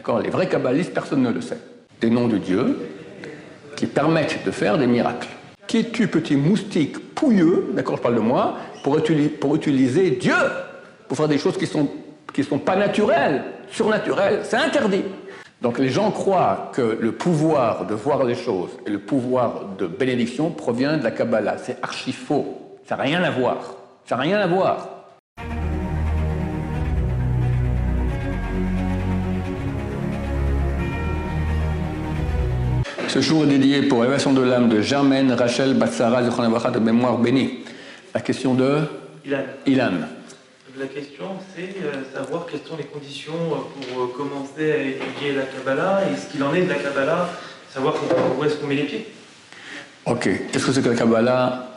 D'accord Les vrais kabbalistes, personne ne le sait. Des noms de Dieu qui permettent de faire des miracles. Qui es-tu, petit moustique pouilleux, d'accord, je parle de moi, pour, utiliser Dieu pour faire des choses qui sont, qui sont pas naturelles, surnaturelles C'est interdit. Donc les gens croient que le pouvoir de voir les choses et le pouvoir de bénédiction provient de la Kabbalah. C'est archi faux. Ça n'a rien à voir. Ça n'a rien à voir. Ce jour est dédié pour l'élévation de l'âme de Germaine Rachel Batsara de mémoire bénie. La question de Ilan. Ilan. La question, c'est euh, savoir quelles sont les conditions pour euh, commencer à étudier la Kabbalah et ce qu'il en est de la Kabbalah, savoir où est-ce qu'on met les pieds. Ok, qu'est-ce que c'est que la Kabbalah?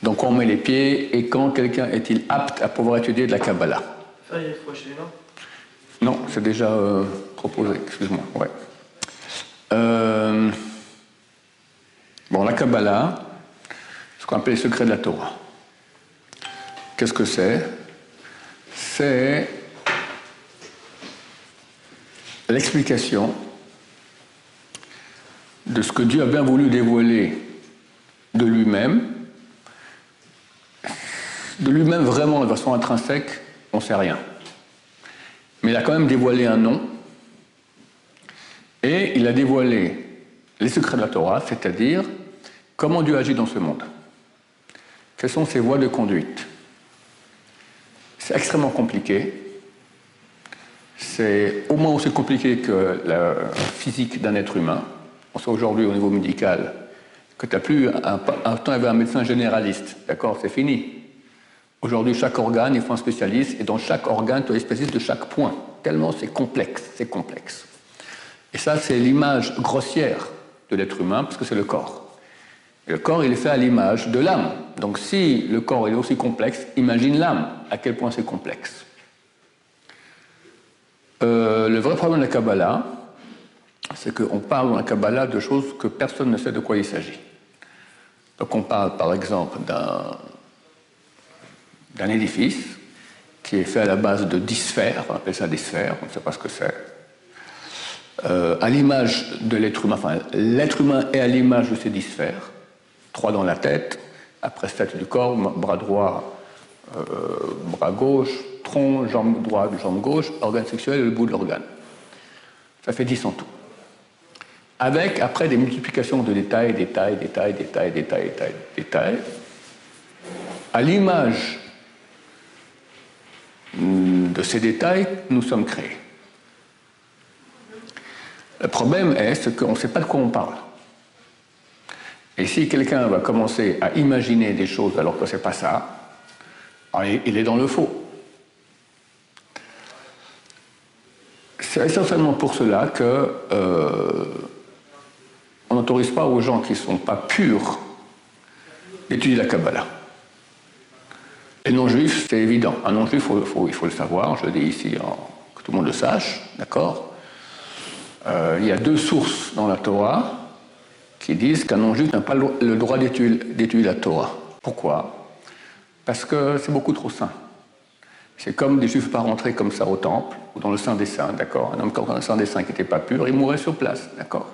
Donc on met les pieds et quand quelqu'un est-il apte à pouvoir étudier de la Kabbalah? Ça, il faut acheter les mains Non, c'est déjà euh, proposé, excuse-moi. Ouais. La Kabbalah, ce qu'on appelle les secrets de la Torah. Qu'est-ce que c'est? C'est l'explication de ce que Dieu a bien voulu dévoiler de lui-même, de lui-même vraiment de façon intrinsèque, on ne sait rien. Mais il a quand même dévoilé un nom, et il a dévoilé les secrets de la Torah, c'est-à-dire comment Dieu agit dans ce monde? Quelles sont ses voies de conduite? C'est extrêmement compliqué. C'est au moins aussi compliqué que la physique d'un être humain. On sait aujourd'hui au niveau médical que tu n'as plus un, un temps, avait un médecin généraliste. D'accord C'est fini. Aujourd'hui, chaque organe, il faut un spécialiste, et dans chaque organe, tu as un spécialiste de chaque point. Tellement c'est complexe, c'est complexe. Et ça, c'est l'image grossière de l'être humain, parce que c'est le corps le corps, il est fait à l'image de l'âme. Donc si le corps est aussi complexe, imagine l'âme, à quel point c'est complexe. Euh, le vrai problème de la Kabbalah, c'est qu'on parle dans la Kabbalah de choses que personne ne sait de quoi il s'agit. Donc on parle par exemple d'un, édifice qui est fait à la base de dix sphères, on appelle ça des sphères, on ne sait pas ce que c'est. Euh, à l'image de l'être humain, enfin l'être humain est à l'image de ces dix sphères trois dans la tête, après tête du corps, bras droit, euh, bras gauche, tronc, jambe droite, jambe gauche, organe sexuel et le bout de l'organe. Ça fait 10 en tout. Avec après des multiplications de détails, détails, détails, détails, détails, détails, détails, à l'image de ces détails, nous sommes créés. Le problème est qu'on ne sait pas de quoi on parle. Et si quelqu'un va commencer à imaginer des choses alors que ce n'est pas ça, il est dans le faux. C'est essentiellement pour cela que euh, on n'autorise pas aux gens qui ne sont pas purs d'étudier la Kabbalah. Les non-juifs, c'est évident. Un non-juif, il faut le savoir, je le dis ici, que tout le monde le sache, d'accord? Euh, Il y a deux sources dans la Torah qui disent qu'un non-juif n'a pas le droit d'étudier la Torah. Pourquoi? Parce que c'est beaucoup trop saint. C'est comme des juifs pas rentrés comme ça au temple ou dans le Saint des Saints, d'accord? Un homme dans le Saint des Saints qui n'était pas pur, il mourrait sur place, d'accord?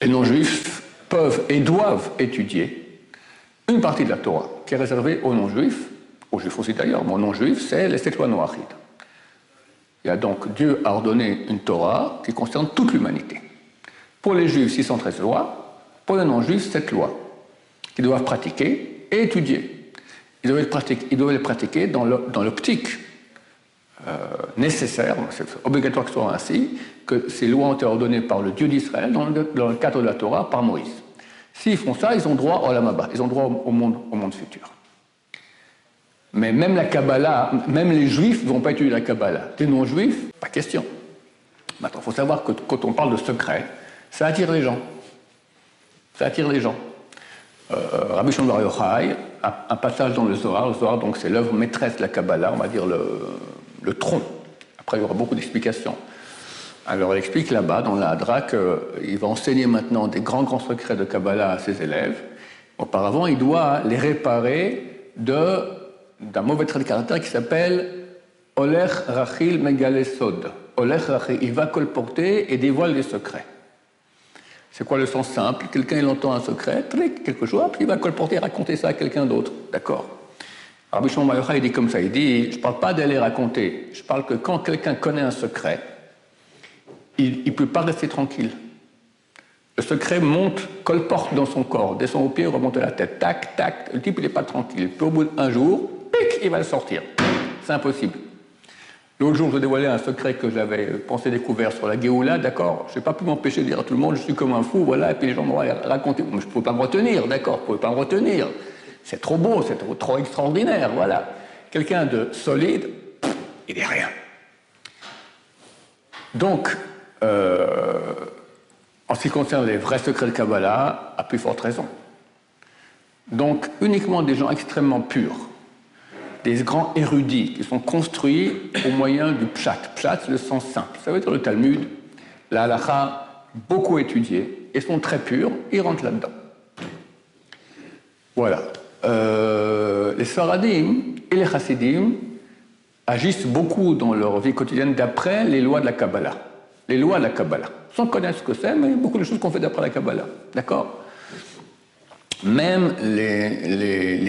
Les non-juifs peuvent et doivent étudier une partie de la Torah qui est réservée aux non-juifs, aux juifs aussi d'ailleurs, mais aux non-juifs, c'est les sept lois noachides. Il y a donc Dieu a ordonné une Torah qui concerne toute l'humanité. Pour les juifs, 613 lois, pour les non-juifs cette loi qu'ils doivent pratiquer et étudier. Ils doivent, pratiquer, les pratiquer dans l'optique euh, nécessaire, c'est obligatoire que ce soit ainsi, que ces lois ont été ordonnées par le Dieu d'Israël dans, le cadre de la Torah par Moïse. S'ils font ça, ils ont droit au Lamaba, ils ont droit au monde, au monde futur. Mais même la Kabbalah, même les juifs ne vont pas étudier la Kabbalah. Les non-juifs, pas question. Maintenant, il faut savoir que quand on parle de secret, ça attire les gens ça attire les gens. Euh, Rabbi Shimon Bar Yochai, un, passage dans le Zohar, le Zohar donc c'est l'œuvre maîtresse de la Kabbalah, on va dire le, tronc. Après il y aura beaucoup d'explications. Alors il explique là-bas dans la Hadra qu'il va enseigner maintenant des grands grands secrets de Kabbalah à ses élèves. Auparavant il doit les réparer d'un mauvais trait de caractère qui s'appelle Oler Rachil Megalesod. il va colporter et dévoile les secrets. C'est quoi le sens simple? Quelqu'un, il entend un secret, quelque chose, puis il va colporter et raconter ça à quelqu'un d'autre. D'accord Alors, Bichon Mayocha, il dit comme ça, il dit, je ne parle pas d'aller raconter, je parle que quand quelqu'un connaît un secret, il ne peut pas rester tranquille. Le secret monte, colporte dans son corps, descend au pied, remonte à la tête, tac, tac, le type, il n'est pas tranquille. Puis au bout d'un jour, pic, il va le sortir. C'est impossible. L'autre jour, je dévoilais un secret que j'avais pensé découvert sur la Géoula, d'accord Je n'ai pas pu m'empêcher de dire à tout le monde, je suis comme un fou, voilà, et puis les gens m'ont raconté. je ne pouvais pas me retenir, d'accord Je ne pouvais pas me retenir. C'est trop beau, c'est trop, extraordinaire, voilà. Quelqu'un de solide, il n'est rien. Donc, euh, en ce qui concerne les vrais secrets de Kabbalah, à plus forte raison. Donc, uniquement des gens extrêmement purs, des grands érudits qui sont construits au moyen du pshat. Pshat, c'est le sens simple. Ça veut dire le Talmud, la halacha, beaucoup étudiés, et sont très purs, ils rentrent là-dedans. Voilà. Euh, les Sfaradim et les Chassidim agissent beaucoup dans leur vie quotidienne d'après les lois de la Kabbalah. Les lois de la Kabbalah. Sans connaître ce que c'est, mais beaucoup de choses qu'on fait d'après la Kabbalah. D'accord? Même les,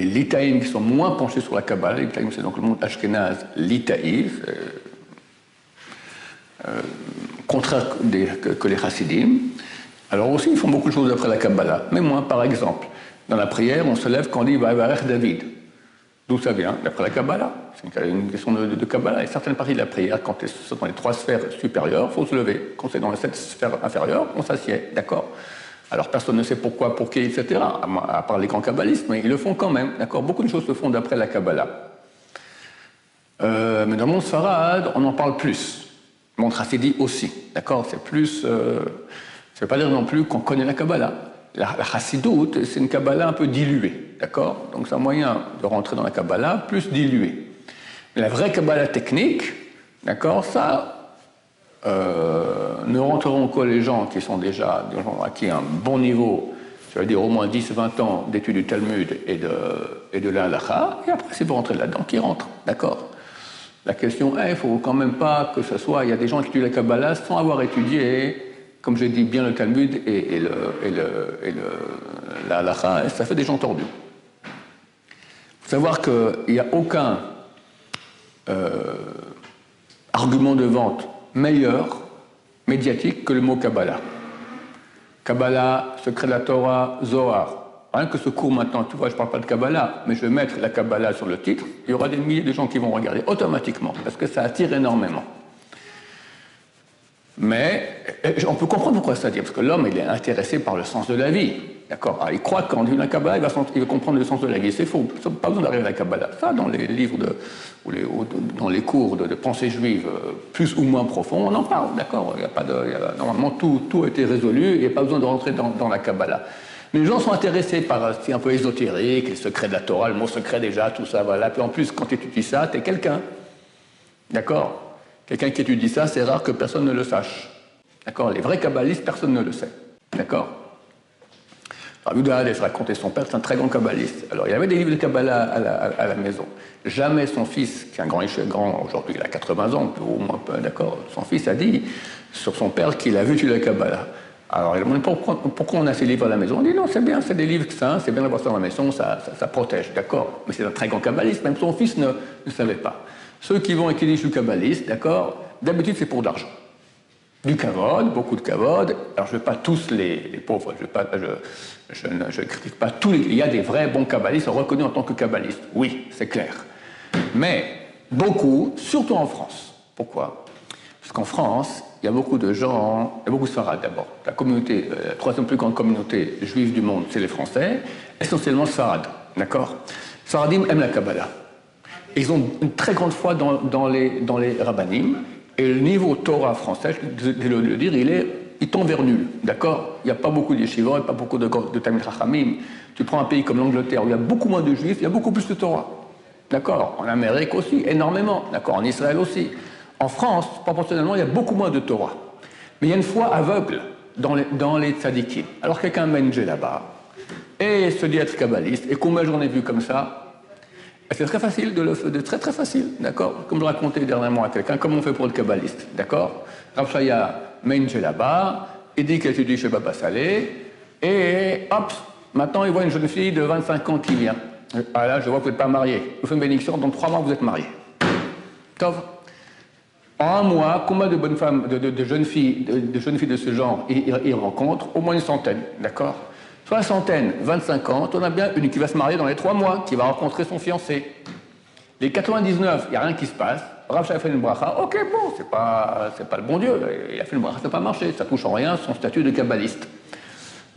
les, qui sont moins penchés sur la Kabbalah, les litaïm c'est donc le monde ashkénaze litaïf, euh, euh, contraire que, les chassidim, alors aussi ils font beaucoup de choses d'après la Kabbalah, mais moins par exemple. Dans la prière, on se lève quand on dit Vavarech David. D'où ça vient? D'après la Kabbalah. C'est une question de, Kabbalah. Et certaines parties de la prière, quand c'est dans les trois sphères supérieures, il faut se lever. Quand c'est dans les sept sphères inférieures, on s'assied. D'accord? Alors personne ne sait pourquoi, pour qui, etc., à part les grands kabbalistes, mais ils le font quand même. D'accord Beaucoup de choses se font d'après la Kabbalah. Euh, mais dans le monde on en parle plus. Monde Hafidi aussi. D'accord C'est plus. Euh, ça ne veut pas dire non plus qu'on connaît la Kabbalah. La, la c'est une Kabbalah un peu diluée. D'accord Donc c'est un moyen de rentrer dans la Kabbalah plus diluée. Mais la vraie Kabbalah technique, d'accord, ça, euh, ne rentreront que les gens qui sont déjà acquis un bon niveau, ça veut dire au moins 10-20 ans d'études du Talmud et de, et de la et après c'est pour rentrer là-dedans qui rentrent, d'accord? La question est, il ne faut quand même pas que ce soit, il y a des gens qui étudient la Kabbalah sans avoir étudié, comme je dis, bien le Talmud et, et, le, et, le, et le, la ça fait des gens tordus. Il faut savoir qu'il n'y a aucun euh, argument de vente meilleur médiatique que le mot Kabbalah. Kabbalah, secret de la Torah, Zohar. Rien que ce cours maintenant, tu vois, je ne parle pas de Kabbalah, mais je vais mettre la Kabbalah sur le titre, il y aura des milliers de gens qui vont regarder automatiquement, parce que ça attire énormément. Mais on peut comprendre pourquoi ça dit, parce que l'homme, il est intéressé par le sens de la vie. D'accord Il croit qu'en dit la Kabbalah, il va, comprendre le sens de la vie. C'est faux. Pas besoin d'arriver à la Kabbalah. Ça, dans les livres de, ou, dans les cours de, pensée juive euh, plus ou moins profonds, on en parle. D'accord il y a pas de, Normalement, tout, a été résolu. Il n'y a pas besoin de rentrer dans, la Kabbalah. Mais les gens sont intéressés par ce qui est un peu ésotérique, les secrets de la Torah, le mot secret déjà, tout ça. Voilà. Puis en plus, quand tu étudies ça, tu es quelqu'un. D'accord Quelqu'un qui étudie ça, c'est rare que personne ne le sache. D'accord Les vrais kabbalistes, personne ne le sait. D'accord alors, Yuda racontait son père, c'est un très grand kabbaliste. Alors, il avait des livres de Kabbalah à la, maison. Jamais son fils, qui est un grand, grand aujourd'hui, il a 80 ans, au moins, d'accord, son fils a dit sur son père qu'il a vu tu la Kabbalah. Alors, il a demandé pourquoi, pourquoi, on a ces livres à la maison? On dit non, c'est bien, c'est des livres saints, c'est bien d'avoir ça dans la maison, ça, ça, protège, d'accord. Mais c'est un très grand kabbaliste, même son fils ne, savait pas. Ceux qui vont étudier le kabbaliste, d'accord, d'habitude c'est pour d'argent du kavod, beaucoup de kavod. Alors je ne veux pas tous les, pauvres, je, ne critique pas tous les. Il y a des vrais bons kabbalistes reconnus en tant que kabbalistes, oui, c'est clair. Mais beaucoup, surtout en France. Pourquoi? Parce qu'en France, il y a beaucoup de gens, il y a beaucoup de Sfarad d'abord. La communauté, euh, la troisième plus grande communauté juive du monde, c'est les Français, essentiellement Sfarad, d'accord? Sfaradim aiment la Kabbalah. Ils ont une très grande foi dans, les, dans les rabbinim, et le niveau Torah français, je vais le dire, il, est, il tend vers nul. D'accord? Il n'y a pas beaucoup de yeshivot, pas beaucoup de, de Tamil. Tu prends un pays comme l'Angleterre où il y a beaucoup moins de juifs, il y a beaucoup plus de Torah. D'accord? En Amérique aussi, énormément. D'accord? En Israël aussi. En France, proportionnellement, il y a beaucoup moins de Torah. Mais il y a une foi aveugle dans les, dans les. Alors quelqu'un mène là-bas et se dit être kabbaliste, et combien j'en ai vu comme ça? C'est très facile de le faire, de très très facile, d'accord? Comme je racontais dernièrement à quelqu'un, comme on fait pour le kabbaliste, d'accord? Rav Shaya met une là-bas, il dit qu'elle étudie chez Baba Salé, et hop, maintenant il voit une jeune fille de 25 ans qui vient. Ah là, je vois que vous n'êtes pas marié. Vous fais une bénédiction, dans trois mois vous êtes marié. Tov. En un mois, combien de bonnes femmes, de, jeunes filles, de, jeunes filles de ce genre il, rencontre Au moins une centaine, d'accord? Soixantaine, 25 ans, on a bien une qui va se marier dans les trois mois, qui va rencontrer son fiancé. Les 99, il n'y a rien qui se passe. Rav a fait une bracha, ok, bon, c'est pas, pas le bon Dieu, il a fait une bracha, ça n'a pas marché, ça touche en rien son statut de kabbaliste.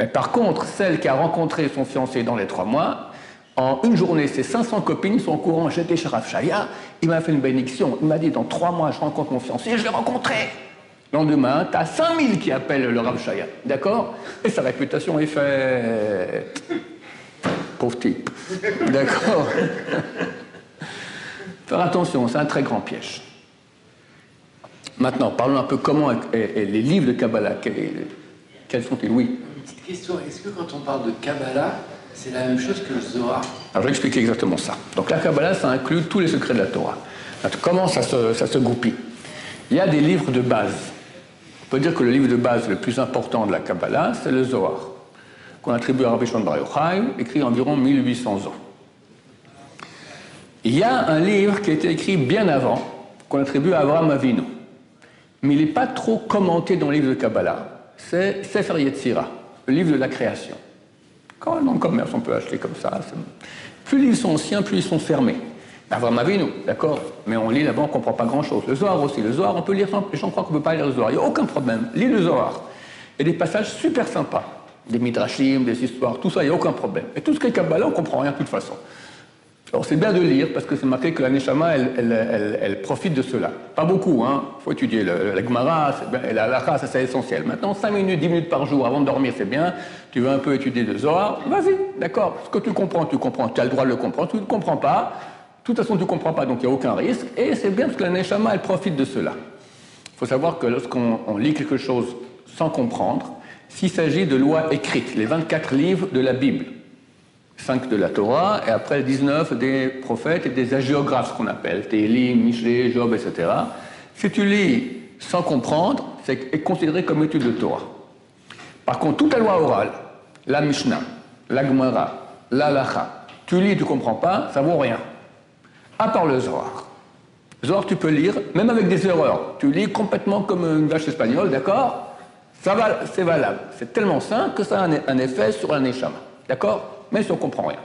Mais par contre, celle qui a rencontré son fiancé dans les trois mois, en une journée, ses 500 copines sont au courant, j'étais chez Rav il m'a fait une bénédiction, il m'a dit, dans trois mois, je rencontre mon fiancé, je l'ai rencontré. Le lendemain, tu as 5000 qui appellent le Rav Shaya, d'accord? Et sa réputation est faite. Pauvre type. D'accord? Faire attention, c'est un très grand piège. Maintenant, parlons un peu comment et, les livres de Kabbalah, quels, sont-ils? Oui. Une petite question, est-ce que quand on parle de Kabbalah, c'est la même chose que le Zohar? Alors je vais expliquer exactement ça. Donc la Kabbalah, ça inclut tous les secrets de la Torah. comment ça se, ça se goupille? Il y a des livres de base peut dire que le livre de base le plus important de la Kabbalah, c'est le Zohar, qu'on attribue à Rabbi Shimon Bar Yochai, écrit environ 1800 ans. Il y a un livre qui a été écrit bien avant, qu'on attribue à Abraham Avinu, mais il n'est pas trop commenté dans le livre de Kabbalah. C'est Sefer Yetzira, le livre de la création. Quand dans le commerce, on peut acheter comme ça. Plus les livres sont anciens, plus ils sont fermés. Avram Avinu, d'accord Mais on lit là-bas, on ne comprend pas grand-chose. Le Zohar aussi, le Zohar, on peut lire sans... Les gens croient qu'on ne peut pas lire le Zohar, il n'y a aucun problème. Lis le Zohar. Il y a des passages super sympas, des midrashim, des histoires, tout ça, il n'y a aucun problème. Et tout ce qui est Kabbalah, on ne comprend rien de toute façon. Alors c'est bien de lire, parce que c'est marqué que la Neshama, elle, profite de cela. Pas beaucoup, hein. Il faut étudier le, la Gemara, la Lacha, c'est essentiel. Maintenant, 5 minutes, 10 minutes par jour avant de dormir, c'est bien. Tu veux un peu étudier le Zohar, vas-y, d'accord. Ce que tu comprends, tu comprends. Tu as le droit de le comprendre. Tu ne comprends pas, toute façon, tu ne comprends pas, donc il n'y a aucun risque. Et c'est bien parce que la Neshama, elle profite de cela. Il faut savoir que lorsqu'on lit quelque chose sans comprendre, s'il s'agit de lois écrites, les 24 livres de la Bible, 5 de la Torah, et après 19 des prophètes et des agiographes, ce qu'on appelle, Télim, Michelet, Job, etc. Si tu lis sans comprendre, c'est considéré comme étude de Torah. Par contre, toute la loi orale, la Mishnah, la Gemara, la Lacha, tu lis, tu comprends pas, ça vaut rien à part le Zohar. Zohar, tu peux lire, même avec des erreurs. Tu lis complètement comme une vache espagnole, d'accord? Ça va, c'est valable. C'est tellement simple que ça a un, effet sur un échama. D'accord? Mais si on ne comprend rien.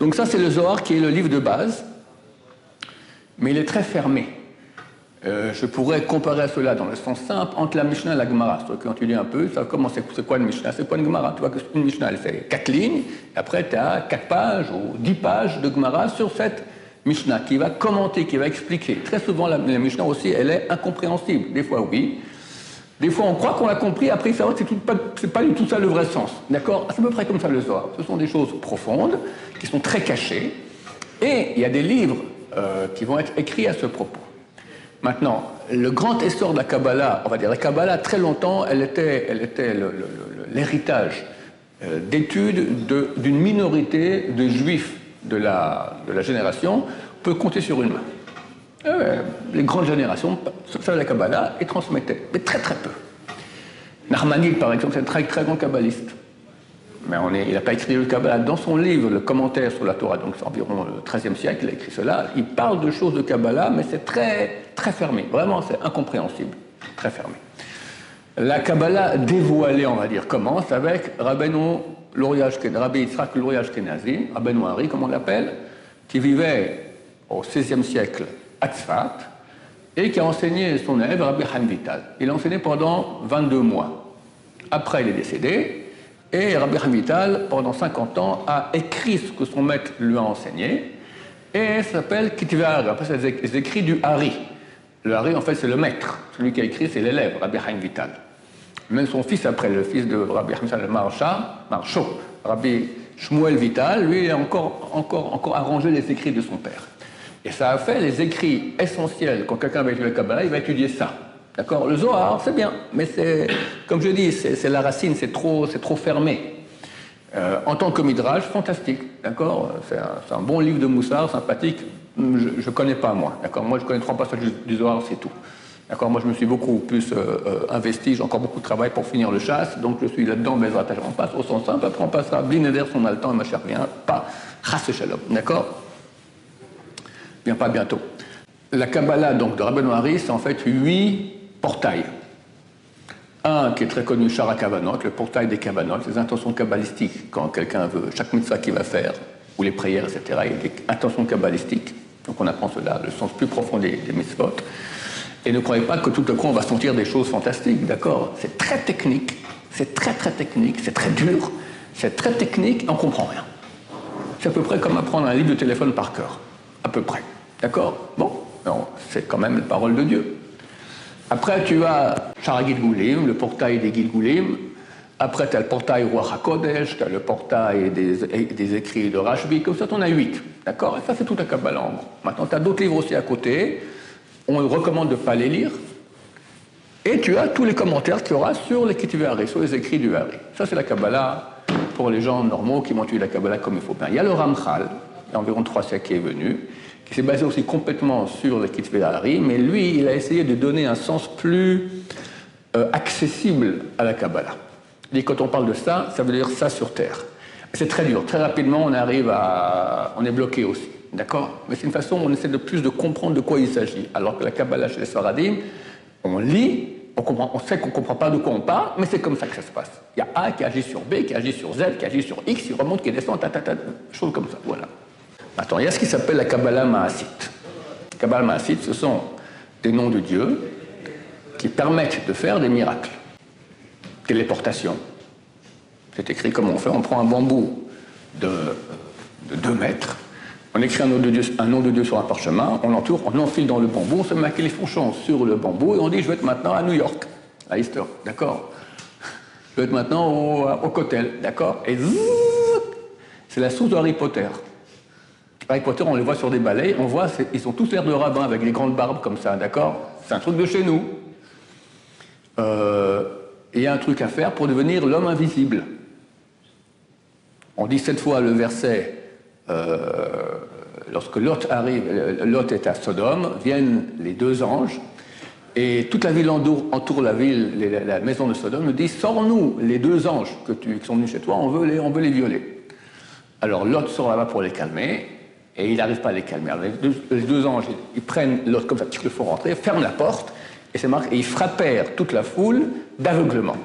Donc ça, c'est le Zohar qui est le livre de base, mais il est très fermé. Euh, je pourrais comparer à cela dans le sens simple entre la Mishnah et la Gemara. Quand tu lis un peu, ça commence, c'est quoi une Mishnah? C'est quoi une Gemara? Tu vois qu'une Mishnah, elle fait quatre lignes, après tu as quatre pages ou dix pages de Gemara sur cette Mishnah, qui va commenter, qui va expliquer. Très souvent, la, Mishnah aussi, elle est incompréhensible. Des fois, oui. Des fois, on croit qu'on l'a compris, après, c'est pas, pas du tout ça le vrai sens. D'accord? C'est à peu près comme ça le Zohar. Ce sont des choses profondes, qui sont très cachées, et il y a des livres euh, qui vont être écrits à ce propos. Maintenant, le grand essor de la Kabbalah, on va dire, la Kabbalah, très longtemps, elle était, elle était l'héritage euh, d'études d'une minorité de juifs de la, de la génération peut compter sur une main. Euh, les grandes générations savaient la Kabbalah et transmettaient, mais très très peu. Narmanide, par exemple, c'est un très très grand kabbaliste. Mais on est, il n'a pas écrit le Kabbalah. Dans son livre, le commentaire sur la Torah, donc environ le XIIIe siècle, il a écrit cela. Il parle de choses de Kabbalah, mais c'est très, très fermé. Vraiment, c'est incompréhensible. Très fermé. La Kabbalah dévoilée, on va dire, commence avec Rabbeinu Rabbi Yitzhak Luria Ashkenazi, Rabbi Noiri, comme on l'appelle, qui vivait au XVIe siècle à Tzfat et qui a enseigné son élève Rabbi Chaim Vital. Il a enseigné pendant 22 mois. Après, il est décédé et Rabbi Chaim Vital, pendant 50 ans, a écrit ce que son maître lui a enseigné et ça s'appelle Kitvar. Après, c'est les écrits du Hari. Le Hari, en fait, c'est le maître. Celui qui a écrit, c'est l'élève, Rabbi Chaim Vital. Même son fils, après, le fils de Rabbi Hamza le Marchot, Rabbi Shmuel Vital, lui, a encore, encore, encore arrangé les écrits de son père. Et ça a fait les écrits essentiels. Quand quelqu'un va étudier le Kabbalah, il va étudier ça. D'accord? Le Zohar, c'est bien, mais c'est, comme je dis, c'est la racine, c'est trop, trop fermé. Euh, en tant que midrash, fantastique, d'accord? C'est un, bon livre de Moussard, sympathique. Je ne connais pas, moi, d'accord? Moi, je connais trois passages du Zohar, c'est tout. D'accord Moi, je me suis beaucoup plus euh, euh, investi, j'ai encore beaucoup de travail pour finir le chasse, donc je suis là-dedans, mais on passe au sens simple, après on passera Blineder, son temps et ma chère rien, pas Chasse Shalom, d'accord? Bien, pas bientôt. La Kabbalah donc, de Rabbeinu Hari, c'est en fait huit portails. Un qui est très connu, Shara Kavanot, le portail des Kavanot, les intentions kabbalistiques, quand quelqu'un veut, chaque mitzvah qu'il va faire, ou les prières, etc., il y a des intentions kabbalistiques. Donc on apprend cela, le sens plus profond des, des mitzvot. Et ne croyez pas que tout à coup on va sentir des choses fantastiques, d'accord? C'est très technique, c'est très très technique, c'est très dur, c'est très technique, on comprend rien. C'est à peu près comme apprendre un livre de téléphone par cœur, à peu près, d'accord? Bon, c'est quand même la parole de Dieu. Après, tu as Shara Gilgulim, le portail des Gilgulim. Après, tu as le portail Roi HaKodesh, tu as le portail des, écrits de Rashbi. Comme ça, tu en as huit. D'accord? Et ça, c'est tout à Kabbalah Maintenant, tu as d'autres livres aussi à côté on recommande de ne pas les lire. Et tu as tous les commentaires qu'il y aura sur les Hari, sur les écrits du Hari. Ça, c'est la Kabbalah pour les gens normaux qui vont étudier la Kabbalah comme il faut bien. Il y a le Ramchal, il y a environ trois siècles qui est venu, qui s'est basé aussi complètement sur les Hari, mais lui, il a essayé de donner un sens plus euh, accessible à la Kabbalah. Et quand on parle de ça, ça veut dire ça sur Terre. C'est très dur. Très rapidement, on arrive à... On est bloqué aussi. D'accord? Mais c'est une façon où on essaie de plus de comprendre de quoi il s'agit. Alors que la Kabbalah chez les Sfaradim, on lit, on, sait qu'on ne comprend pas de quoi on parle, mais c'est comme ça que ça se passe. Il y a A qui agit sur B, qui agit sur Z, qui agit sur X, qui remonte, qui descend, ta, ta, ta, choses comme ça. Voilà. Maintenant, il y a ce qui s'appelle la Kabbalah Maasit. La Kabbalah Maasit, ce sont des noms de Dieu qui permettent de faire des miracles. Téléportation. C'est écrit comme on fait. On prend un bambou de, de 2 mètres, on écrit un nom, de Dieu, sur un parchemin, on l'entoure, on enfile dans le bambou, on se met les fourchons sur le bambou et on dit je vais être maintenant à New York, à Easter, d'accord? Je vais être maintenant au, au Cotel, d'accord? Et c'est la source de Harry Potter. Harry Potter, on les voit sur des balais, on voit, ils sont tous l'air de rabbins avec des grandes barbes comme ça, d'accord? C'est un truc de chez nous. Euh, il y a un truc à faire pour devenir l'homme invisible. On dit cette fois le verset euh, lorsque Lot arrive, euh, Lot est à Sodome, viennent les deux anges, et toute la ville entoure, la ville, la maison de Sodome, nous dit Sors-nous les deux anges que tu, qui sont venus chez toi, on veut les, on veut les violer. Alors Lot sort là-bas pour les calmer, et il n'arrive pas à les calmer. les, deux, anges, ils prennent Lot comme ça, ils le font rentrer, ferment la porte, et c'est marqué, et ils frappèrent toute la foule d'aveuglement.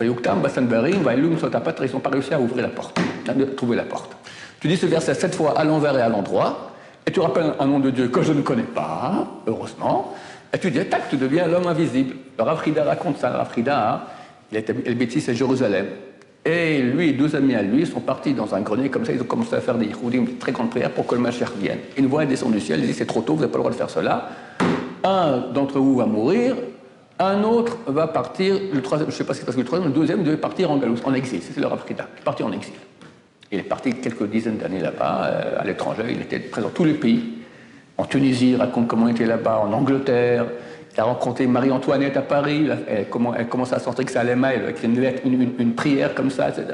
Ils n'ont pas réussi à ouvrir la porte, à trouver la porte. Tu dis ce verset sept fois à l'envers et à l'endroit, et tu rappelles un nom de Dieu que je ne connais pas, heureusement, et tu dis, tac, tu deviens l'homme invisible. Le Rafrida raconte ça. Rafrida, il était le bêtise à Jérusalem. Et lui et deux amis à lui sont partis dans un grenier comme ça, ils ont commencé à faire des une très grande prière pour que le Mashiach vienne. Une voix est descendue du ciel, il dit c'est trop tôt, vous n'avez pas le droit de faire cela. Un d'entre vous va mourir, un autre va partir, le troisième, je ne sais pas si c'est parce que le troisième, le deuxième devait partir en Galous, en exil, c'est le Rafrida, parti en exil. Il est parti quelques dizaines d'années là-bas, euh, à l'étranger. Il était présent dans tous les pays. En Tunisie, il raconte comment il était là-bas, en Angleterre. Il a rencontré Marie-Antoinette à Paris. Elle, elle commence à sortir que ça allait mal. Elle écrit une lettre, une, prière comme ça, etc.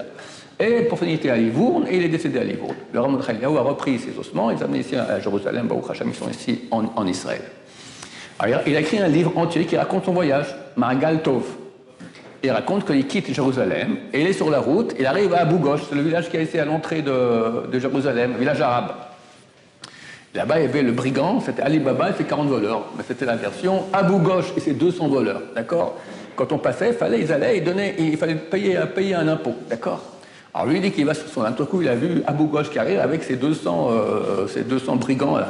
Et pour finir, il était à Livourne et il est décédé à Livourne. Le Ramon a repris ses ossements. Il les a ici à Jérusalem. Baruch Hashem, ils sont ici en, Israël. Il a écrit un livre entier qui raconte son voyage, Magal Tov il raconte qu'il quitte Jérusalem et il est sur la route, il arrive à Abu Ghosh, c'est le village qui est ici à l'entrée de, Jérusalem, un village arabe. Là-bas, il y avait le brigand, c'était Ali Baba et ses 40 voleurs. Mais c'était la version Abu Ghosh et ses 200 voleurs, d'accord? Quand on passait, il fallait, ils allaient, ils donnaient, il fallait payer, payer un impôt, d'accord? Alors lui, il dit qu'il va sur son tout coup, il a vu Abu Ghosh qui arrive avec ses 200, euh, ses 200 brigands à,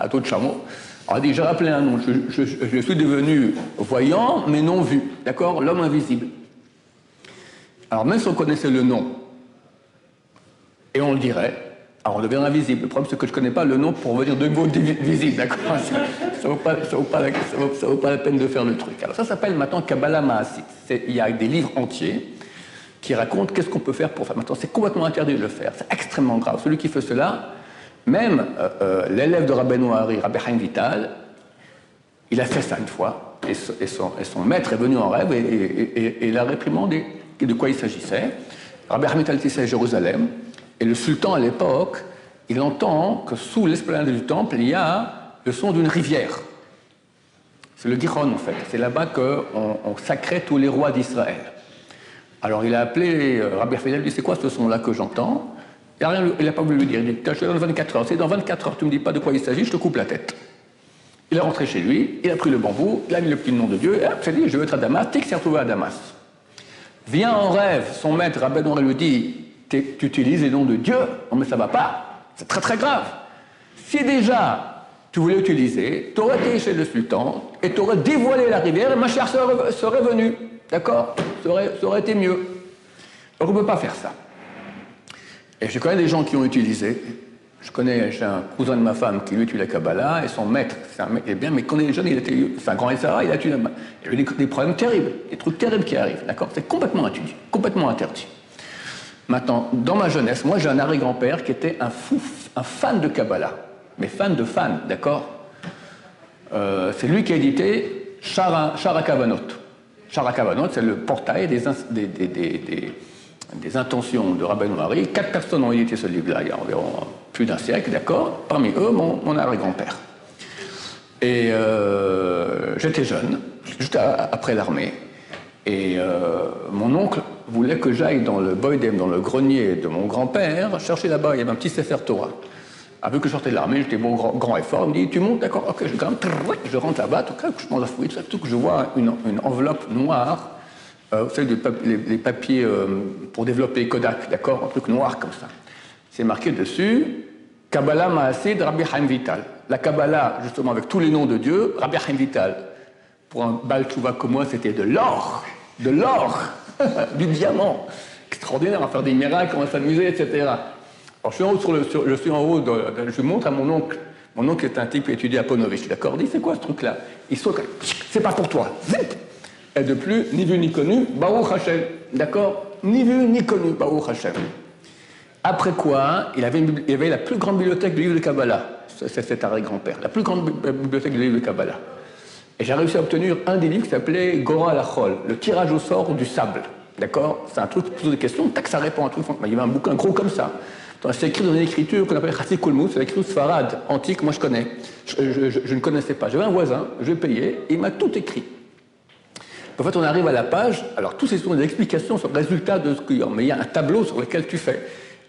à, de chameau. On a dit, j'ai rappelé un nom, je, suis devenu voyant, mais non vu. D'accord? L'homme invisible. Alors même si on connaissait le nom, et on le dirait, alors on devient invisible. Le problème, c'est que je ne connais pas le nom pour venir de mots visible, d'accord? Ça ne vaut, vaut, pas la peine de faire le truc. Alors ça s'appelle maintenant Kabbalah Maasit. Il y a des livres entiers qui racontent qu'est-ce qu'on peut faire pour faire. Maintenant, c'est complètement interdit de le faire. C'est extrêmement grave. Celui qui fait cela, même euh, euh, l'élève de Rabbi Noari, Rabbi Haim Vital, il a fait ça une fois, et, son, maître est venu en rêve et, l'a réprimandé de quoi il s'agissait. Rabbi Hamid al à Jérusalem, et le sultan à l'époque, il entend que sous l'esplanade du temple, il y a le son d'une rivière. C'est le Giron en fait. C'est là-bas qu'on on sacrait tous les rois d'Israël. Alors il a appelé euh, Rabbi Raphaël, il dit C'est quoi ce son-là que j'entends? Il n'a pas voulu lui dire. Il dit Je dans 24 heures. C'est dans 24 heures, tu ne me dis pas de quoi il s'agit, je te coupe la tête. Il est rentré chez lui, il a pris le bambou, il a mis le petit nom de Dieu, et hop, s'est dit Je veux être à Damas. Tic s'est retrouvé à Damas. Vient en rêve, son maître, Rabbi Noël, lui dit Tu utilises les noms de Dieu Non, mais ça va pas. C'est très très grave. Si déjà tu voulais utiliser, tu aurais été chez le sultan et tu aurais dévoilé la rivière et ma chère serait, serait venue. D'accord? Ça aurait, été mieux. Donc on ne peut pas faire ça. Et je connais des gens qui ont utilisé. Je connais, j'ai un cousin de ma femme qui lui étudie la Kabbalah et son maître, c'est un mec, bien, mais quand il est jeune, il était, c'est un grand SRA, il a étudié Il a eu des, problèmes terribles, des trucs terribles qui arrivent, d'accord? C'est complètement interdit, complètement interdit. Maintenant, dans ma jeunesse, moi j'ai un arrière-grand-père qui était un fou, un fan de Kabbalah, mais fan de fan, d'accord? Euh, C'est lui qui a édité Shara Kavanot. Charakavanot, c'est le portail des, des, intentions de Rabbi Noiri. Quatre personnes ont édité ce livre-là il y a environ plus d'un siècle, d'accord Parmi eux, mon, arrière-grand-père. Et euh, j'étais jeune, juste après l'armée. Et euh, mon oncle voulait que j'aille dans le boydem, dans le grenier de mon grand-père, chercher là-bas, il y avait un petit Sefer Torah. Avec que je sortais de l'armée, j'étais bon grand, grand, effort. Il me dit Tu montes, d'accord, ok, je grimpe, je rentre là-bas, tout cas, je prends la fouille, tout que je vois une, enveloppe noire, euh, vous savez, les, papiers euh, pour développer Kodak, d'accord, un truc noir comme ça. C'est marqué dessus Kabbalah Maasid Rabbi Haim Vital. La Kabbalah, justement, avec tous les noms de Dieu, Rabbi Haim Vital. Pour un bal comme moi, c'était de l'or, de l'or, du diamant. Extraordinaire, à faire des miracles, on va s'amuser, etc. Alors, je suis en haut, je suis en haut je montre à mon oncle. Mon oncle est un type qui étudie à Ponovich, d'accord? Dit C'est quoi ce truc-là? Il saute, c'est pas pour toi. Zip Et de plus, ni vu ni connu, Baruch Hashem, d'accord Ni vu ni connu, Baruch Hashem. Après quoi, il avait, il avait la plus grande bibliothèque du livre de Kabbalah. C'est cet arrière-grand-père. La plus grande bibliothèque du livre de Kabbalah. Et j'ai réussi à obtenir un des livres qui s'appelait Gora Lachol, le tirage au sort du sable. D'accord? C'est un truc, poses des questions, tac, ça répond à un truc. Il y avait un bouquin gros comme ça. C'est écrit dans une écriture qu'on appelle Chassid Kulmut, c'est l'écriture Sfarad, antique, moi je connais. Je, ne connaissais pas. J'avais un voisin, je payais, et il m'a tout écrit. En fait, on arrive à la page, alors tous ces sont des explications sur le résultat de ce qu'il y a, mais il y a un tableau sur lequel tu fais.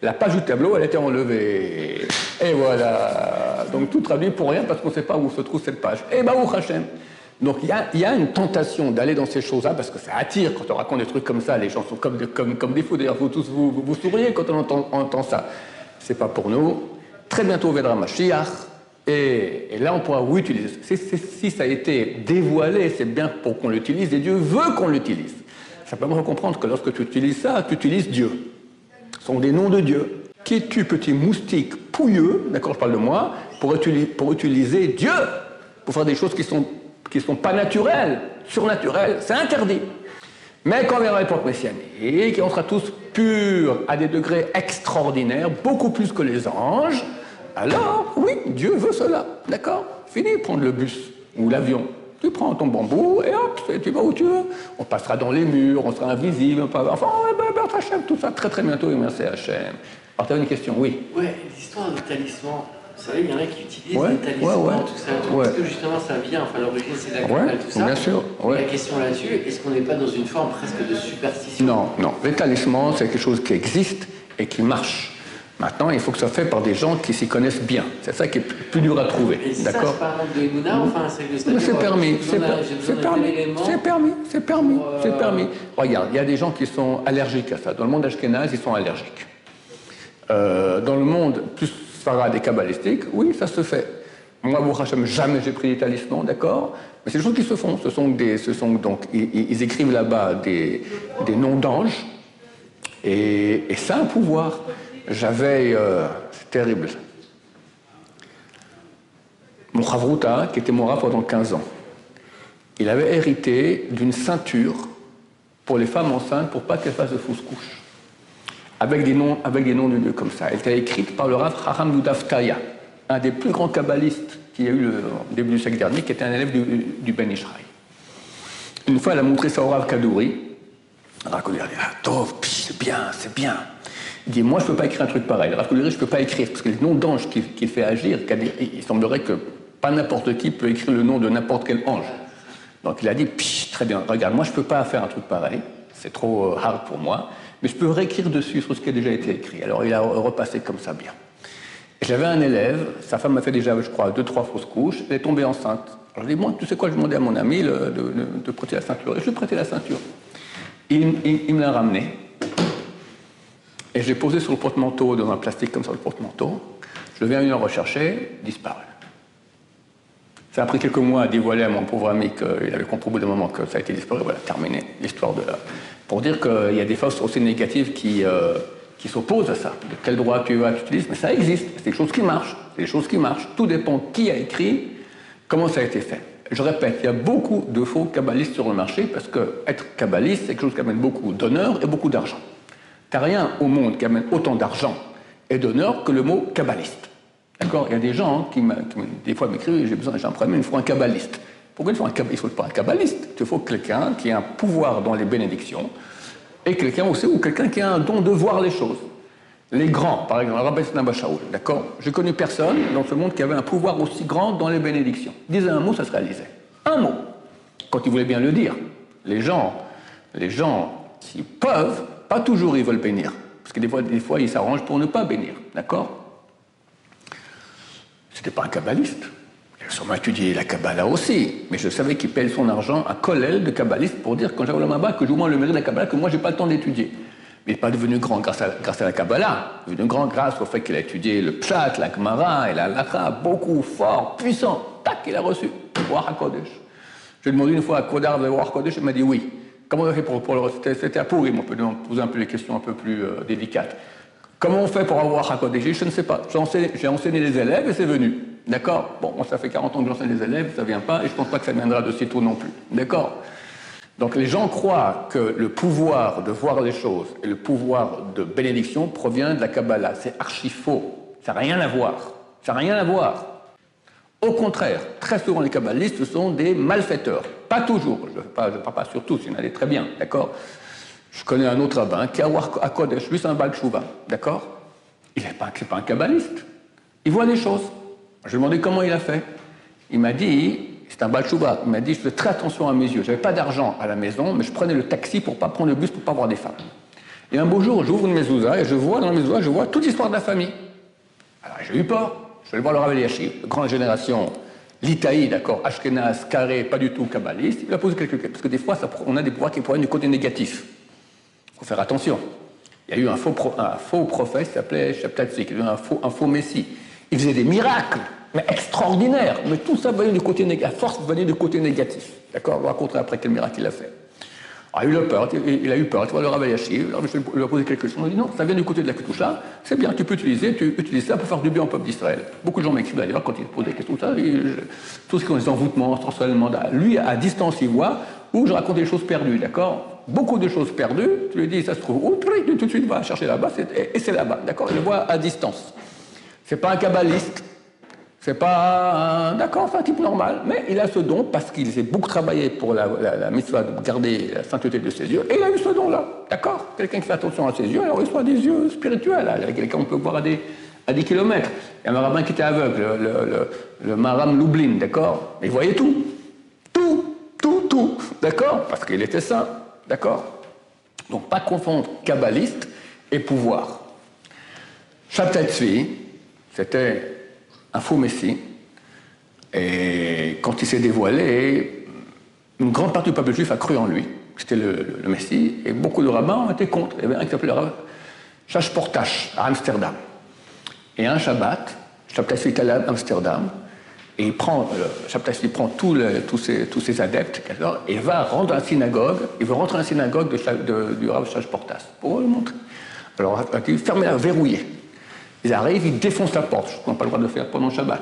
La page du tableau, elle était enlevée. Et voilà. Donc tout traduit pour rien parce qu'on ne sait pas où se trouve cette page. Et bah, où Hachem donc il y, a, une tentation d'aller dans ces choses-là parce que ça attire quand on raconte des trucs comme ça. Les gens sont comme, des fous. D'ailleurs, vous tous vous, vous, souriez quand on entend, on entend ça. C'est pas pour nous. Très bientôt viendra Mashiach. Et, là, on pourra utiliser. si ça a été dévoilé, c'est bien pour qu'on l'utilise et Dieu veut qu'on l'utilise. Simplement comprendre que lorsque tu utilises ça, tu utilises Dieu. Ce sont des noms de Dieu. Qui es-tu, petit moustique pouilleux, d'accord, je parle de moi, pour utiliser, Dieu pour faire des choses qui sont qui ne sont pas naturels, surnaturels, c'est interdit. Mais quand viendra l'époque messianique, on sera tous purs à des degrés extraordinaires, beaucoup plus que les anges, alors oui, Dieu veut cela. D'accord? Fini de prendre le bus ou l'avion. Tu prends ton bambou et hop, tu vas où tu veux. On passera dans les murs, on sera invisible, enfin, ouais, ben, ben, Hachem, tout ça très très bientôt, et merci Hachem. Alors, tu une question, oui Oui, l'histoire du talisman, vous savez, il y en a qui utilisent des talismans, tout ça. Est-ce que justement ça vient, enfin l'origine c'est la tout ça Bien sûr. La question là-dessus, est-ce qu'on n'est pas dans une forme presque de superstition? Non, non. Les talismans, c'est quelque chose qui existe et qui marche. Maintenant, il faut que ça soit fait par des gens qui s'y connaissent bien. C'est ça qui est plus dur à trouver. D'accord enfin, c'est permis. C'est permis. C'est permis. C'est permis. C'est permis. Regarde, il y a des gens qui sont allergiques à ça. Dans le monde ashkénaze, ils sont allergiques. Euh, dans le monde plus farad et kabbalistique, oui, ça se fait. Moi, vous Hachem, jamais j'ai pris des talismans, d'accord Mais c'est des choses qui se font. Ce sont des, ce sont donc, ils, écrivent là-bas des, des, noms d'anges, et, et, ça a un pouvoir. J'avais, euh, c'est terrible. Mon Chavruta, qui était mon raf pendant 15 ans, il avait hérité d'une ceinture pour les femmes enceintes pour pas qu'elles fassent de fausses couches avec des noms, avec noms de Dieu comme ça. Elle était écrite par le Rav Haram Yudaftaya, un des plus grands kabbalistes qui a eu le, au début du siècle dernier, qui était un élève du, Ben Ishraï. Une fois, elle a montré ça au Rav Kadouri. Rav dit, ah, c'est bien, c'est bien. Il dit, moi, je ne peux pas écrire un truc pareil. Rav je ne peux pas écrire, parce que les noms d'anges qu'il fait agir, il semblerait que pas n'importe qui peut écrire le nom de n'importe quel ange. Donc il a dit, très bien, regarde, moi, je ne peux pas faire un truc pareil, c'est trop euh, hard pour moi, mais je peux réécrire dessus sur ce qui a déjà été écrit. Alors il a repassé comme ça bien. J'avais un élève, sa femme m'a fait déjà, je crois, deux, trois fausses couches, elle est tombée enceinte. Alors je dis, moi, tu sais quoi, je demandais à mon ami de, prêter la ceinture. Et je lui ai prêté la ceinture. Il, me l'a ramené. Et j'ai posé sur le porte-manteau, dans un plastique comme ça, le porte-manteau. Je viens venir le rechercher, disparu. Ça a pris quelques mois à dévoiler à mon pauvre ami qu'il avait compris au bout d'un moment que ça a été disparu. Voilà, terminé l'histoire de là. Pour dire qu'il y a des forces aussi négatives qui, euh, qui s'opposent à ça. De quel droit tu vas, tu utilises, mais ça existe. C'est des choses qui marchent. C'est des choses qui marchent. Tout dépend qui a écrit, comment ça a été fait. Je répète, il y a beaucoup de faux kabbalistes sur le marché parce que être c'est quelque chose qui amène beaucoup d'honneur et beaucoup d'argent. N'as rien au monde qui amène autant d'argent et d'honneur que le mot kabbaliste. D'accord? Il y a des gens qui, des fois m'écrivent j'ai besoin, j'ai un problème, il faut un kabbaliste. Pourquoi il faut un Il ne faut pas un kabbaliste? Il faut quelqu'un qui a un pouvoir dans les bénédictions et quelqu'un aussi ou quelqu'un qui a un don de voir les choses. Les grands, par exemple, Rabbi Snabachaoul, d'accord? J'ai connu personne dans ce monde qui avait un pouvoir aussi grand dans les bénédictions. Disait un mot, ça se réalisait. Un mot. Quand il voulait bien le dire. Les gens, les gens qui peuvent, pas toujours ils veulent bénir. Parce que des fois, des fois ils s'arrangent pour ne pas bénir, d'accord? C'était pas un kabbaliste. A sûrement étudié la Kabbalah aussi, mais je savais qu'il paye son argent à Kollel de kabbaliste pour dire quand j'avais le Maba que je moins le mérite de la Kabbalah que moi j'ai pas le temps d'étudier mais il n'est pas devenu grand grâce à, la Kabbalah, il est devenu grand grâce au fait qu'il a étudié le Pshat, la Gemara et la Lacha, beaucoup, fort, puissant. Tac, il a reçu. War HaKodesh. Je lui ai demandé une fois à Kodar de War HaKodesh, il m'a dit oui. Comment on fait pour, pour le C'était à Pourim, on peut poser un peu les questions un peu plus euh, délicates. Comment on fait pour avoir HaKodesh Je ne sais pas. J'ai enseigné, enseigné, les élèves et c'est venu. D'accord? Bon, moi ça fait 40 ans que j'enseigne les élèves, ça ne vient pas et je ne pense pas que ça viendra de sitôt non plus. D'accord? Donc les gens croient que le pouvoir de voir les choses et le pouvoir de bénédiction provient de la Kabbalah. C'est archi faux. Ça n'a rien à voir. Ça n'a rien à voir. Au contraire, très souvent les kabbalistes sont des malfaiteurs. Pas toujours, je ne parle, pas sur tous, il en a très bien, d'accord? Je connais un autre rabbin qui a à Kodesh, lui c'est un Baal d'accord? Il n'est pas, pas un kabbaliste. Il voit des choses. Je lui ai demandé comment il a fait. Il m'a dit, c'est un balchouba. Il m'a dit, je fais très attention à mes yeux. Je n'avais pas d'argent à la maison, mais je prenais le taxi pour ne pas prendre le bus, pour ne pas voir des femmes. Et un beau jour, j'ouvre une mezouza et je vois dans la mezouza, je vois toute l'histoire de la famille. Alors j'ai eu peur. Je allé voir le Rav Eliashib, grande génération, l'Itaï, d'accord, Ashkenaz, carré, pas du tout kabbaliste. Il a posé quelques questions. Parce que des fois, on a des pouvoirs qui proviennent du côté négatif. Il faut faire attention. Il y a eu un faux, prophète qui s'appelait Sheptatzik, un faux, un faux messie. Il faisait des miracles mais extraordinaire. Mais tout ça venait du côté négatif. À force venait du côté négatif. D'accord On va raconter après quel miracle il a fait. Alors, il a eu peur, il a eu peur, tu vois, le Rabbi je lui ai posé quelques questions, il a dit non, ça vient du côté de la Ketoucha, c'est bien, tu peux utiliser, tu utilises ça pour faire du bien au peuple d'Israël. Beaucoup de gens m'écrivent d'ailleurs quand ils posent des questions, ça, tout ce qui est des envoûtements, transformement, lui, à distance, il voit, où je raconte des choses perdues, d'accord? Beaucoup de choses perdues, tu lui dis, ça se trouve où? Tout de suite, va chercher là-bas, et c'est là-bas, d'accord? Il le voit à distance. C'est pas un kabbaliste, c'est pas d'accord, c'est un type normal, mais il a ce don parce qu'il s'est beaucoup travaillé pour la, la, la de garder la sainteté de ses yeux, et il a eu ce don-là, d'accord? Quelqu'un qui fait attention à ses yeux, il reçoit des yeux spirituels, quelqu'un qu'on peut voir à des, à des kilomètres. Il y a un rabbin qui était aveugle, le, le, le Maram Lublin, d'accord? Il voyait tout, tout, tout, tout, d'accord? Parce qu'il était saint, d'accord? Donc pas confondre kabbaliste et pouvoir. Shabtai c'était un faux messie. Et quand il s'est dévoilé, une grande partie du peuple juif a cru en lui. C'était le, messie. Et beaucoup de rabbins ont été contre. Il y avait un qui s'appelait Chash Portash à Amsterdam. Et un Shabbat, Shabbat est allé à Amsterdam. Et il prend, il prend tous, ses, tous ses adeptes et va rentrer dans la synagogue. Il veut rentrer dans la synagogue de, du Rav Portas pour le montrer. Alors, il ferme la verrouillée. Ils arrivent, ils défoncent la porte, ce qu'on n'a pas le droit de faire pendant le Shabbat.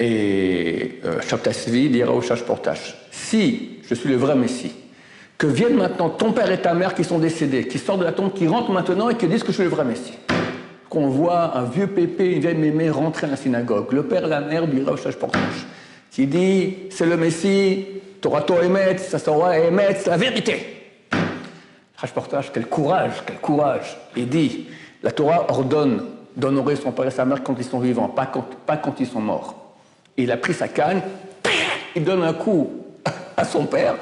Et euh, Shabtasvi dira au Portash Si je suis le vrai Messie, que viennent maintenant ton père et ta mère qui sont décédés, qui sortent de la tombe, qui rentrent maintenant et qui disent que je suis le vrai Messie. Qu'on voit un vieux pépé, une vieille mémé rentrer à la synagogue. Le père et la mère au Shash Portash qui dit C'est le Messie, Torah Emet, ça sera Emet, la vérité. Hashportage, quel courage, quel courage. Il dit, la Torah ordonne d'honorer son père et sa mère quand ils sont vivants, pas quand, ils sont morts. Il a pris sa canne, il donne un coup à son père,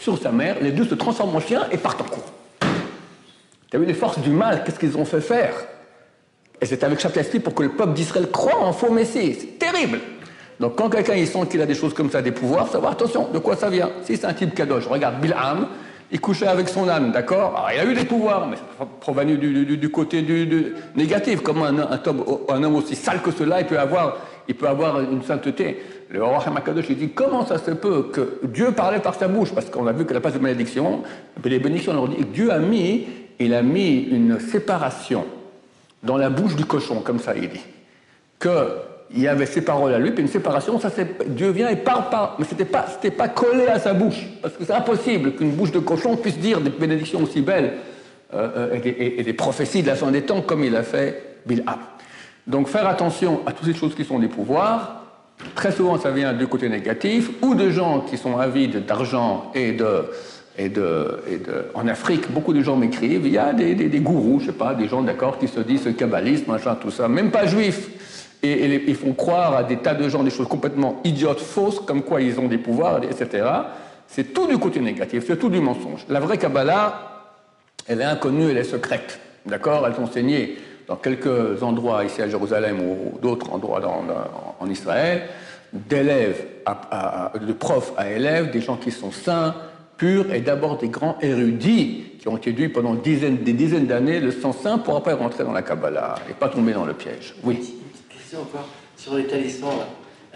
sur sa mère, les deux se transforment en chiens et partent en cours. Tu as vu les forces du mal, qu'est-ce qu'ils ont fait faire? Et c'est avec esprit pour que le peuple d'Israël croit en faux Messie. C'est terrible. Donc quand quelqu'un il sent qu'il a des choses comme ça, des pouvoirs, savoir attention, de quoi ça vient? Si c'est un type kadosh, regarde Bilham, il couchait avec son âne, d'accord Il a eu des pouvoirs, mais provenu du, côté du, négatif. Comment un, homme aussi sale que cela, il peut avoir, une sainteté Le roi Hamakadosh, il dit comment ça se peut que Dieu parlait par sa bouche Parce qu'on a vu que la place de malédiction, les bénédictions, on dit que Dieu a mis, il a mis une séparation dans la bouche du cochon, comme ça il dit. Il y avait ses paroles à lui, puis une séparation, ça Dieu vient et parle pas, mais c'était pas, c'était pas collé à sa bouche, parce que c'est impossible qu'une bouche de cochon puisse dire des bénédictions aussi belles euh, euh, et, des, prophéties de la fin des temps comme il a fait Bilham. Donc faire attention à toutes ces choses qui sont des pouvoirs. Très souvent, ça vient du côté négatif, ou de gens qui sont avides d'argent et de, et de, et de, en Afrique, beaucoup de gens m'écrivent, il y a des, des, des gourous, je sais pas, des gens d'accord qui se disent kabbalisme, machin, tout ça, même pas juifs, et, ils font croire à des tas de gens des choses complètement idiotes, fausses, comme quoi ils ont des pouvoirs, etc. C'est tout du côté négatif, c'est tout du mensonge. La vraie Kabbalah, elle est inconnue, elle est secrète. D'accord? Elle est enseignée dans quelques endroits ici à Jérusalem ou d'autres endroits en Israël, d'élèves, de profs à élèves, des gens qui sont saints, purs et d'abord des grands érudits qui ont étudié pendant des dizaines d'années le sens saint pour après rentrer dans la Kabbalah et pas tomber dans le piège. Oui encore sur les talismans.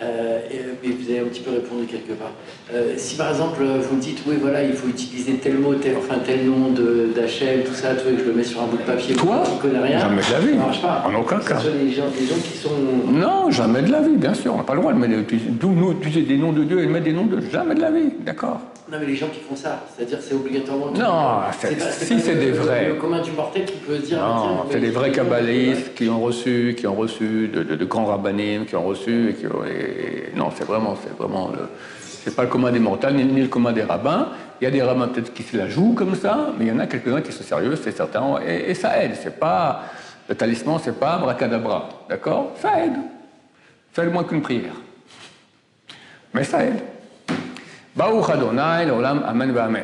Euh, euh, mais vous avez un petit peu répondu quelque part. Euh, si par exemple vous me dites, oui, voilà, il faut utiliser tel mot, tel, enfin tel nom d'HL, tout ça, tu que je le mets sur un bout de papier, toi, qui connais rien. Jamais de la vie. marche pas. En aucun cas. Les gens, les gens qui sont. Non, jamais de la vie, bien sûr. On n'a pas le droit de mettre. D'où nous utiliser des noms de Dieu et de mettre des noms de. Jamais de la vie, d'accord. Non, mais les gens qui font ça, c'est-à-dire c'est obligatoirement. Non, si c'est des vrais. Le commun du mortel qui peut dire. Non, c'est des vrais kabbalistes qui ont reçu, qui ont reçu de, grands rabbinimes, qui ont reçu. Et qui non, c'est vraiment, c'est vraiment. Le... C'est pas le commun des mortels, ni, le commun des rabbins. Il y a des rabbins peut-être qui se la jouent comme ça, mais il y en a quelques-uns qui sont sérieux, c'est certain, et, ça aide. C'est pas le talisman, c'est pas bracadabra, d'accord? Ça aide. Ça aide moins qu'une prière, mais ça aide. ברוך אדוני לעולם אמן ואמן.